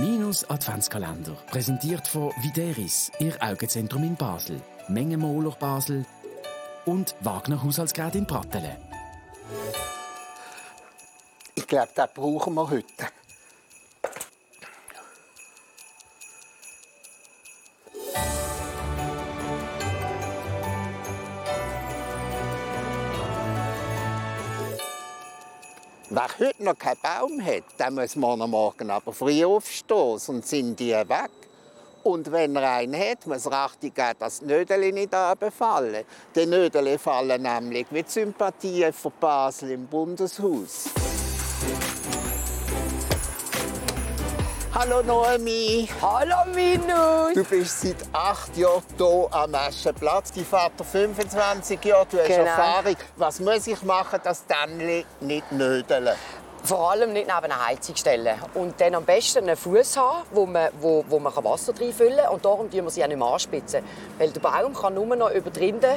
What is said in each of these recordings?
Minus Adventskalender, präsentiert von Videris, Ihr Augenzentrum in Basel, Mengenmoler Basel und Wagner Haushaltsgerät in Pratteln. Ich glaube, das brauchen wir heute. Wer heute noch keinen Baum hat, der muss morgen Morgen aber früh aufstehen, sonst sind die weg. Und wenn er einen hat, muss er Achtung geben, dass die Nödel nicht runterfallen. Die Nödel fallen nämlich wie die Sympathien für Basel im Bundeshaus. Hallo Noemi. Hallo Minus! Du bist seit acht Jahren hier am Aschenplatz. Dein Vater 25 Jahre. Du hast Genau. Erfahrung. Was muss ich machen, dass die nicht nödeln? Vor allem nicht neben einer Heizung stellen. Und dann am besten einen Fuß haben, wo man, wo, wo man Wasser reinfüllen kann. Und darum tun wir sie auch nicht mehr anspitzen. Weil der Baum kann nur noch über die Rinde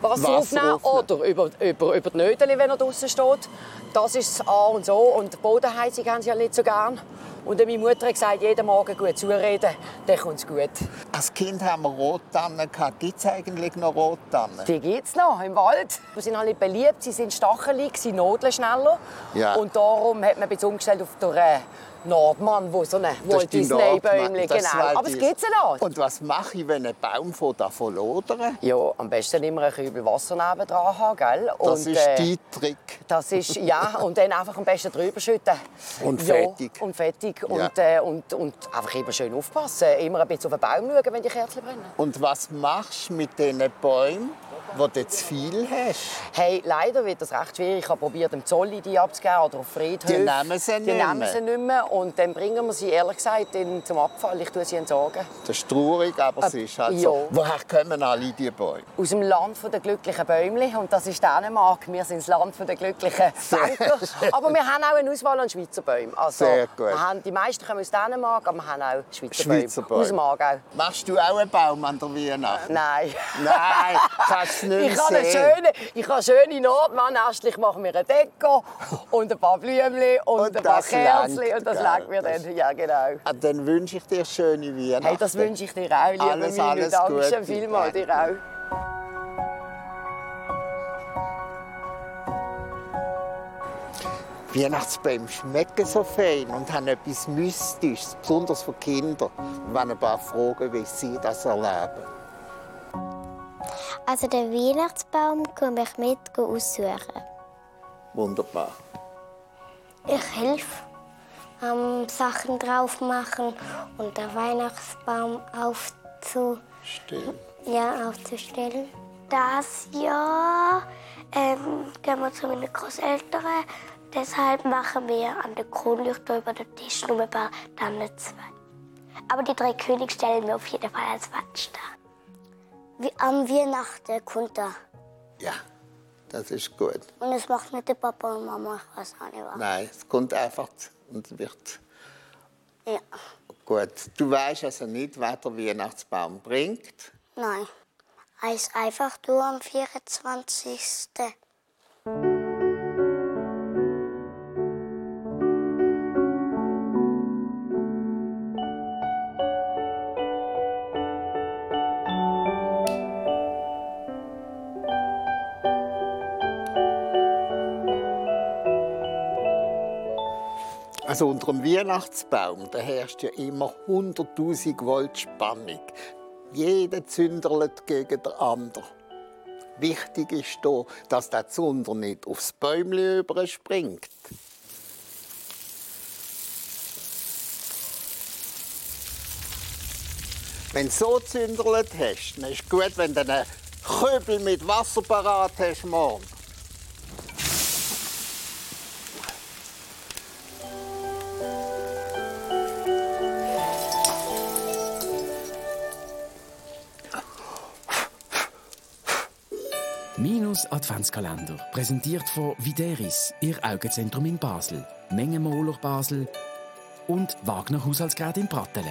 Wasser, Wasser aufnehmen aufnehmen. oder über, über, über die Nödel, wenn er draußen steht. Das ist das A und so. Und die Bodenheizung haben sie ja nicht so gern. Und meine Mutter hat gesagt, jeden Morgen gut zureden, dann kommt es gut. Als Kind haben wir Rottannen. Gibt es eigentlich noch Rottannen? Die gibt es noch im Wald. Sie sind alle beliebt, sie sind stachelig, sie nodeln schneller. Ja. Und darum hat man bisschen umgestellt auf den äh, Nordmann, wo so ein Walt Disney-Bäumchen. Das genau. Aber es gibt sie noch. Und was mache ich, wenn ein Baum von davon lodern? Ja, am besten immer ein Kübel Wasser neben dran haben, gell? Das und, ist äh, dein Trick. Das ist, ja, und dann einfach am besten drüber schütten. Und ja, fertig. Und fertig. Ja. Und, äh, und, und einfach immer schön aufpassen. Immer ein bisschen auf den Baum schauen, wenn die Kerzen brennen. Und was machst du mit diesen Bäumen, wo du zu viel hast? Hey, leider wird das recht schwierig. Ich habe probiert, dem Zolli die abzugeben oder auf Friedhöfen. Die nehmen sie Die nicht nehmen mehr. sie nicht mehr. Und dann bringen wir sie, ehrlich gesagt, in, zum Abfall. Ich tue sie entsorgen. Das ist traurig, aber es Äh, ist halt ja. so. Woher kommen alle diese Bäume? Aus dem Land der glücklichen Bäumli. Und das ist Dänemark. Wir sind das Land der glücklichen Banker. aber wir haben auch eine Auswahl an Schweizer Bäumen. Also, Sehr gut. Wir haben, die meisten kommen aus Dänemark, aber wir haben auch Schweizer, Schweizer Bäume. Aus dem Aargau. Machst du auch einen Baum an der Weihnacht? Nein. Nein, kannst nicht Ich habe schöne, ich habe schöne Nordmann. Erstlich machen wir eine Deko und ein paar Blümchen und, Und ein paar Kerzen. Und das langt mir Das- dann. Ja, genau. Ah, Dann wünsche ich dir schöne Weihnachten. Hey, das wünsche ich dir auch, lieber Alles, Minu. alles Danke Gute. vielmals, dir auch. Weihnachtsbäume schmecken so fein und haben etwas Mystisches, besonders für Kinder. Wollen ein paar fragen, wie sie das erleben. Also den Weihnachtsbaum komme ich mit aussuchen. Wunderbar. Ich helfe am Sachen drauf machen und den Weihnachtsbaum aufzu Still. ja, aufzustellen. Das Jahr ähm, gehen wir zu meinen Großeltern. Deshalb machen wir an der Kronleuchter über den Tisch nur ein paar Tannen zwei. Aber die drei Könige stellen wir auf jeden Fall als Wandstein. Wie am Weihnachten kommt er. Ja, das ist gut. Und es macht nicht der Papa und Mama, ich weiß auch nicht was. Nein, es kommt einfach und wird Ja. gut. Du weißt also nicht, was der Weihnachtsbaum bringt. Nein. Er ist einfach nur am 24. Also unter dem Weihnachtsbaum, da herrscht ja immer 100.000 Volt Spannung. Jeder zünderlet gegen den anderen. Wichtig ist hier, dass der Zunder nicht aufs Bäumchen überspringt. Wenn du so zünderlet hast, dann ist es gut, wenn du einen Köbel mit Wasser parat hast morgen. Minus Adventskalender, präsentiert von Videris, Ihr Augenzentrum in Basel, Mengenmoler Basel und Wagner Haushaltsgerät in Pratteln.